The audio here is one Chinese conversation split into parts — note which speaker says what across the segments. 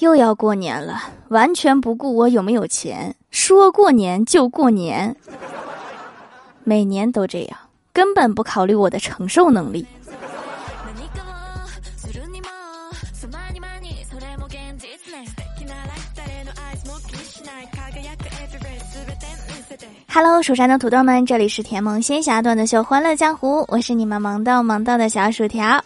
Speaker 1: 又要过年了，完全不顾我有没有钱，说过年就过年，每年都这样，根本不考虑我的承受能力。Hello，蜀山的土豆们，这里是甜萌仙侠段的秀欢乐江湖，我是你们萌到萌到的小薯条。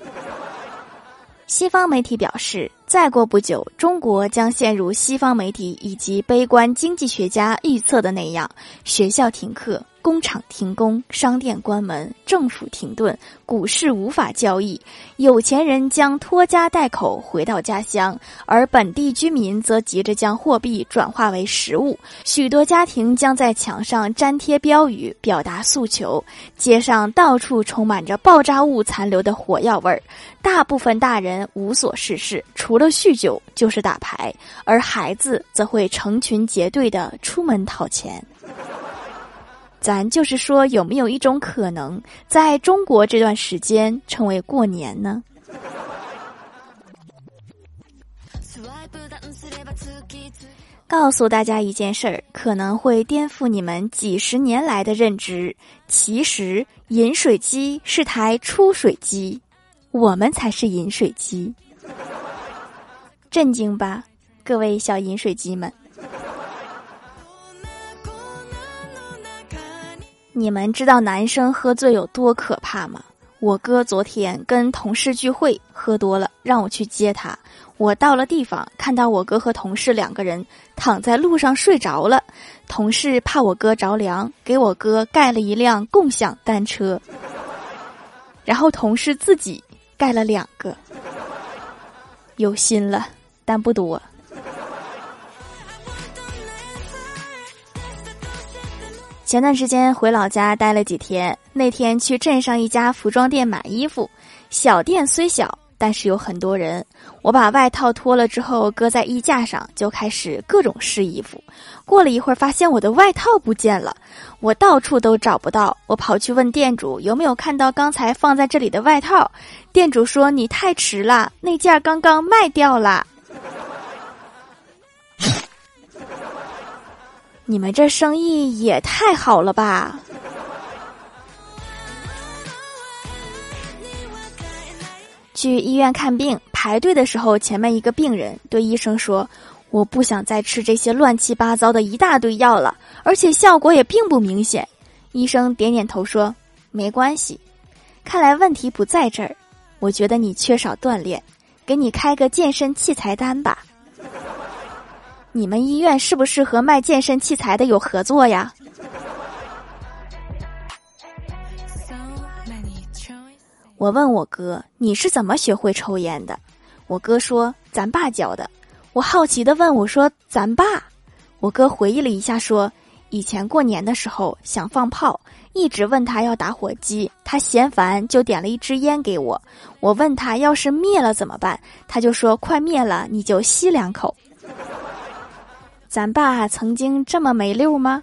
Speaker 1: 西方媒体表示，再过不久，中国将陷入西方媒体以及悲观经济学家预测的那样：学校停课。工厂停工，商店关门，政府停顿，股市无法交易，有钱人将拖家带口回到家乡，而本地居民则急着将货币转化为实物。许多家庭将在墙上粘贴标语，表达诉求。街上到处充满着爆炸物残留的火药味儿。大部分大人无所事事，除了酗酒就是打牌，而孩子则会成群结队的出门讨钱。咱就是说，有没有一种可能，在中国这段时间成为过年呢？告诉大家一件事儿，可能会颠覆你们几十年来的认知。其实，饮水机是台出水机，我们才是饮水机。震惊吧，各位小饮水机们！你们知道男生喝醉有多可怕吗？我哥昨天跟同事聚会，喝多了，让我去接他。我到了地方，看到我哥和同事两个人躺在路上睡着了。同事怕我哥着凉，给我哥盖了一辆共享单车，然后同事自己盖了两个。有心了，但不多。前段时间回老家待了几天，那天去镇上一家服装店买衣服。小店虽小，但是有很多人。我把外套脱了之后，搁在衣架上，就开始各种试衣服。过了一会儿，发现我的外套不见了，我到处都找不到。我跑去问店主有没有看到刚才放在这里的外套。店主说：“你太迟了，那件刚刚卖掉了。”你们这生意也太好了吧！去医院看病，排队的时候，前面一个病人对医生说：“我不想再吃这些乱七八糟的一大堆药了，而且效果也并不明显。”医生点点头说：“没关系，看来问题不在这儿。我觉得你缺少锻炼，给你开个健身器材单吧。”你们医院是不是和卖健身器材的有合作呀？我问我哥，你是怎么学会抽烟的？我哥说咱爸教的。我好奇的问我说咱爸？我哥回忆了一下说，以前过年的时候想放炮，一直问他要打火机，他嫌烦就点了一支烟给我。我问他要是灭了怎么办，他就说快灭了你就吸两口。咱爸曾经这么没溜吗？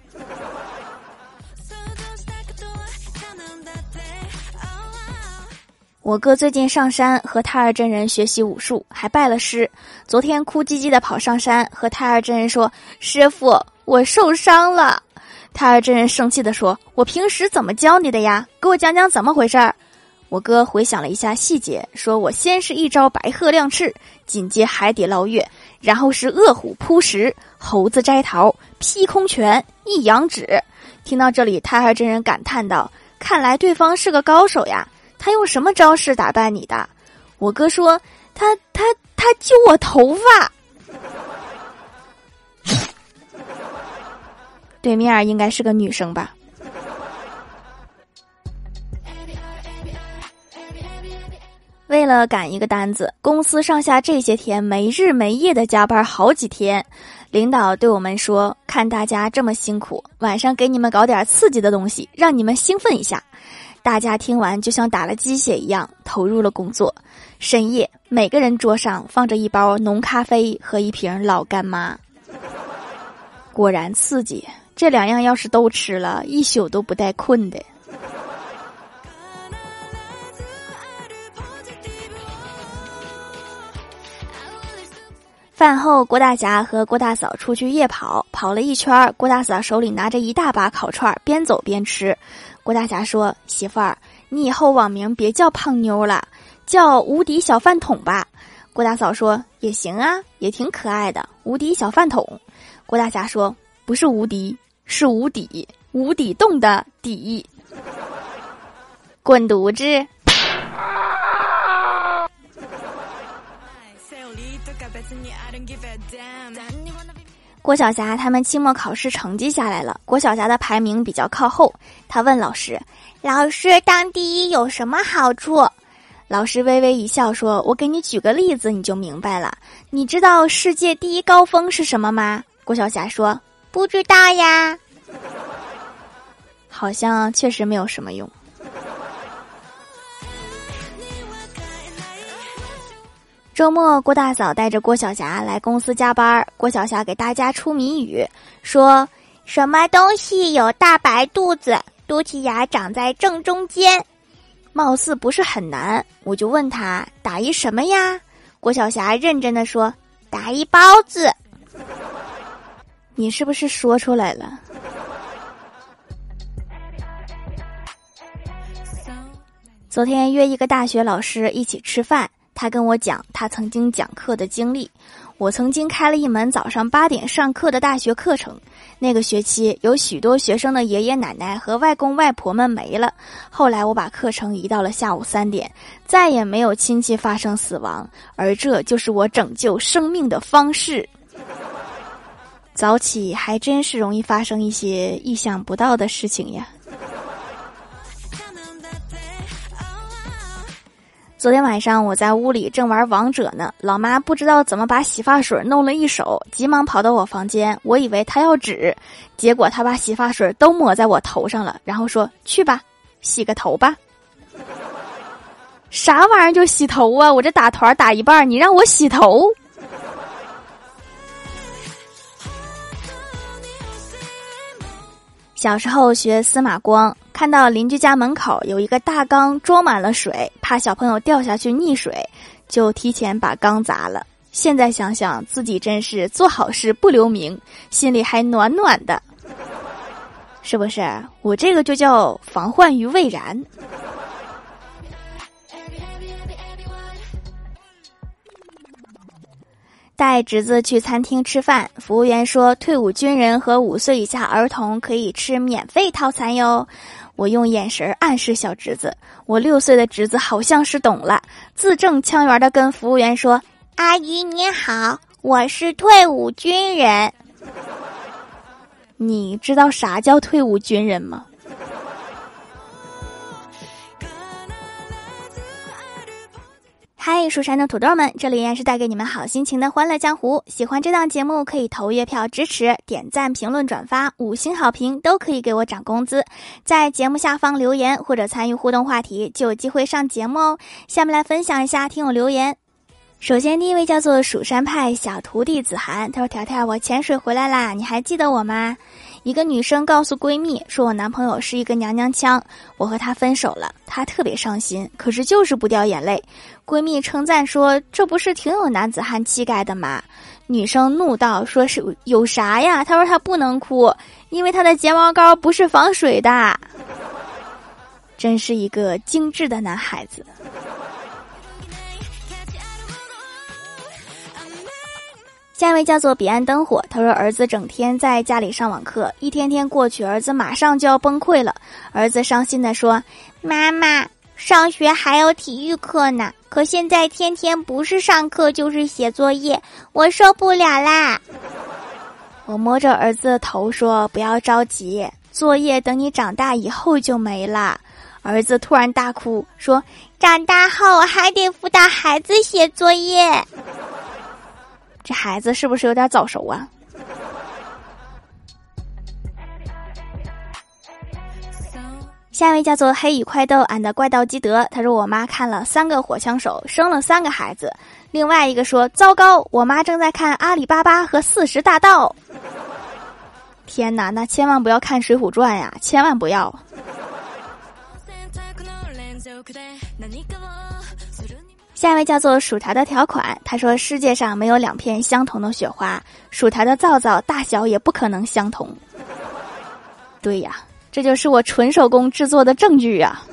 Speaker 1: 我哥最近上山和太二真人学习武术，还拜了师。昨天哭唧唧的跑上山，和太二真人说：“师傅，我受伤了。”太二真人生气的说：“我平时怎么教你的呀？给我讲讲怎么回事儿。”我哥回想了一下细节，说：“我先是一招白鹤亮翅，紧接海底捞月。”然后是饿虎扑食、猴子摘桃、劈空拳、一阳指。听到这里，太二真人感叹道：“看来对方是个高手呀！他用什么招式打败你的？”我哥说：“他他他揪我头发。”对面应该是个女生吧。为了赶一个单子，公司上下这些天没日没夜的加班好几天。领导对我们说：“看大家这么辛苦，晚上给你们搞点刺激的东西，让你们兴奋一下。”大家听完就像打了鸡血一样投入了工作。深夜，每个人桌上放着一包浓咖啡和一瓶老干妈。果然刺激，这两样要是都吃了，一宿都不带困的。饭后，郭大侠和郭大嫂出去夜跑，跑了一圈，郭大嫂手里拿着一大把烤串，边走边吃。郭大侠说：“媳妇儿，你以后网名别叫胖妞了，叫无敌小饭桶吧。”郭大嫂说：“也行啊，也挺可爱的，无敌小饭桶。”郭大侠说：“不是无敌，是无底，无底洞的底。”滚犊子！郭晓霞他们期末考试成绩下来了，郭晓霞的排名比较靠后。他问老师：“老师，当第一有什么好处？”老师微微一笑说：“我给你举个例子，你就明白了。你知道世界第一高峰是什么吗？”郭晓霞说：“不知道呀。”好像确实没有什么用。周末，郭大嫂带着郭晓霞来公司加班。郭晓霞给大家出谜语，说什么东西有大白肚子，肚脐眼长在正中间，貌似不是很难。我就问他打一什么呀？郭晓霞认真的说打一包子。你是不是说出来了？昨天约一个大学老师一起吃饭。他跟我讲他曾经讲课的经历。我曾经开了一门早上八点上课的大学课程。那个学期有许多学生的爷爷奶奶和外公外婆们没了。后来我把课程移到了下午三点，再也没有亲戚发生死亡。而这就是我拯救生命的方式。早起还真是容易发生一些意想不到的事情呀。昨天晚上我在屋里正玩王者呢，老妈不知道怎么把洗发水弄了一手，急忙跑到我房间，我以为她要纸，结果她把洗发水都抹在我头上了，然后说：“去吧，洗个头吧。”啥玩意儿就洗头啊？我这打团打一半，你让我洗头？小时候学司马光。看到邻居家门口有一个大缸装满了水，怕小朋友掉下去溺水，就提前把缸砸了。现在想想，自己真是做好事不留名，心里还暖暖的，是不是？我这个就叫防患于未然。带侄子去餐厅吃饭，服务员说，退伍军人和五岁以下儿童可以吃免费套餐哟。我用眼神暗示小侄子，我六岁的侄子好像是懂了，字正腔圆的跟服务员说：“阿姨你好，我是退伍军人。”你知道啥叫退伍军人吗？嗨，蜀山的土豆们，这里依然是带给你们好心情的欢乐江湖。喜欢这档节目，可以投月票支持，点赞、评论、转发，五星好评都可以给我涨工资。在节目下方留言或者参与互动话题，就有机会上节目哦。下面来分享一下听友留言。首先，第一位叫做蜀山派小徒弟子涵，他说：“条条，我潜水回来啦，你还记得我吗？”一个女生告诉闺蜜说：“我男朋友是一个娘娘腔，我和他分手了。”她特别伤心，可是就是不掉眼泪。闺蜜称赞说：“这不是挺有男子汉气概的吗？”女生怒道：“说是有啥呀？”她说：“她不能哭，因为她的睫毛膏不是防水的。”真是一个精致的男孩子。下一位叫做彼岸灯火，他说儿子整天在家里上网课，一天天过去，儿子马上就要崩溃了。儿子伤心的说：“妈妈，上学还有体育课呢，可现在天天不是上课就是写作业，我受不了啦。”我摸着儿子的头说：“不要着急，作业等你长大以后就没了。”儿子突然大哭说：“长大后还得辅导孩子写作业。”这孩子是不是有点早熟啊？下一位叫做黑羽快斗 and 怪盗基德，他说我妈看了三个火枪手，生了三个孩子。另外一个说糟糕，我妈正在看阿里巴巴和四十大盗。天哪，那千万不要看《水浒传》呀，千万不要。下一位叫做薯条的条款，他说世界上没有两片相同的雪花，薯条的皂皂大小也不可能相同。对呀，这就是我纯手工制作的证据啊。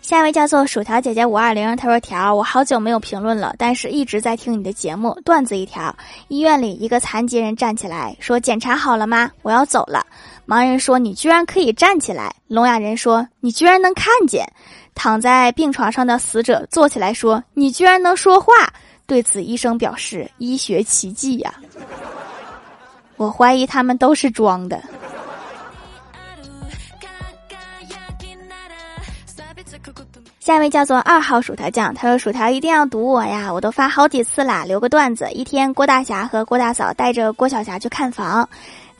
Speaker 1: 下一位叫做薯条姐姐五二零，她说：“条，我好久没有评论了，但是一直在听你的节目。段子一条：医院里一个残疾人站起来说：‘检查好了吗？我要走了。’盲人说：‘你居然可以站起来。’聋哑人说：‘你居然能看见。’躺在病床上的死者坐起来说：‘你居然能说话。’对此，医生表示：‘医学奇迹呀！’我怀疑他们都是装的。”下一位叫做二号薯条酱，他说：“薯条一定要堵我呀！我都发好几次啦，留个段子。一天，郭大侠和郭大嫂带着郭晓霞去看房，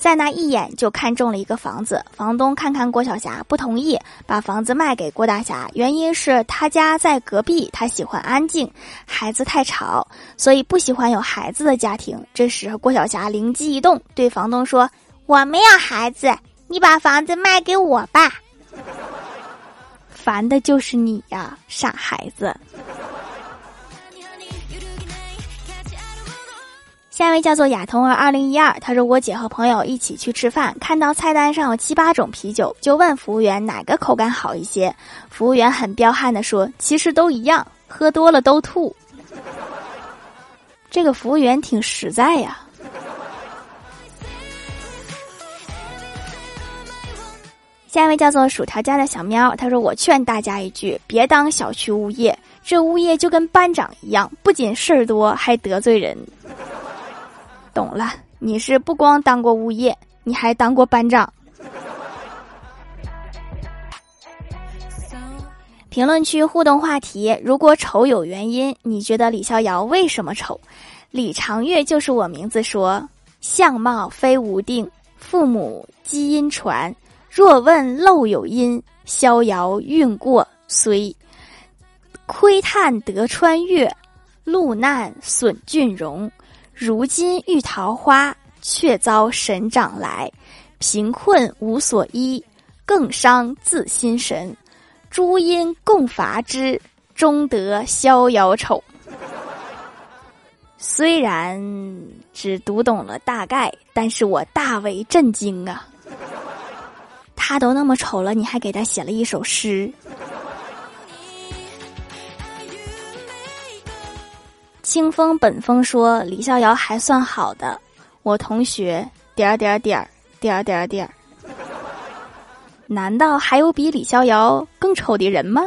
Speaker 1: 在那一眼就看中了一个房子。房东看看郭晓霞，不同意把房子卖给郭大侠，原因是他家在隔壁，他喜欢安静，孩子太吵，所以不喜欢有孩子的家庭。这时，郭晓霞灵机一动，对房东说：‘我没有孩子，你把房子卖给我吧。’”烦的就是你呀，傻孩子！下一位叫做亚童儿二零一二，他说我姐和朋友一起去吃饭，看到菜单上有七八种啤酒，就问服务员哪个口感好一些。服务员很彪悍的说：“其实都一样，喝多了都吐。”这个服务员挺实在呀。下一位叫做薯条家的小喵，他说：“我劝大家一句，别当小区物业，这物业就跟班长一样，不仅事儿多，还得罪人。”懂了，你是不光当过物业，你还当过班长。评论区互动话题：如果丑有原因，你觉得李逍遥为什么丑？李长月就是我名字说，相貌非无定，父母基因传。若问漏有因，逍遥运过虽窥探得穿越，路难损俊容。如今遇桃花，却遭神掌来。贫困无所依，更伤自心神。诸因共伐之，终得逍遥丑。虽然只读懂了大概，但是我大为震惊啊！他都那么丑了，你还给他写了一首诗。清风本风说李逍遥还算好的，我同学点点点点点点难道还有比李逍遥更丑的人吗？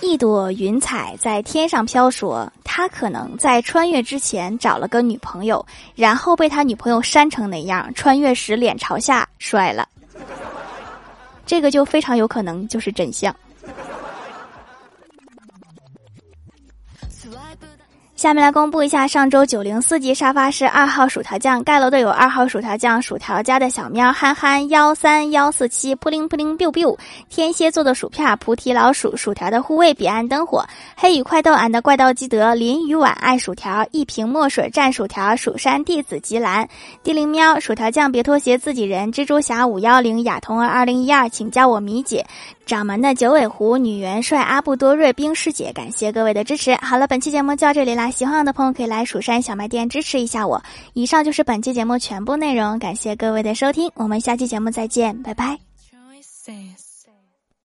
Speaker 1: 一朵云彩在天上飘，说他可能在穿越之前找了个女朋友，然后被他女朋友扇成那样，穿越时脸朝下摔了。这个就非常有可能就是真相。下面来公布一下上周九零四级沙发是二号薯条酱盖楼的有二号薯条酱薯条家的小喵憨憨幺三幺四七扑灵扑灵 biu biu 天蝎座的薯片菩提老鼠薯条的护卫彼岸灯火。黑羽快豆俺的怪盗基德林雨晚爱薯条一瓶墨水蘸薯条蜀山弟子吉兰。地灵喵薯条酱别拖鞋自己人蜘蛛侠五幺零亚童儿二零一二请叫我米姐。掌门的九尾狐女元帅阿布多瑞冰师姐感谢各位的支持好了本期节目就到这里啦。喜欢我的朋友可以来蜀山小卖店支持一下我。以上就是本期节目全部内容，感谢各位的收听，我们下期节目再见，拜拜。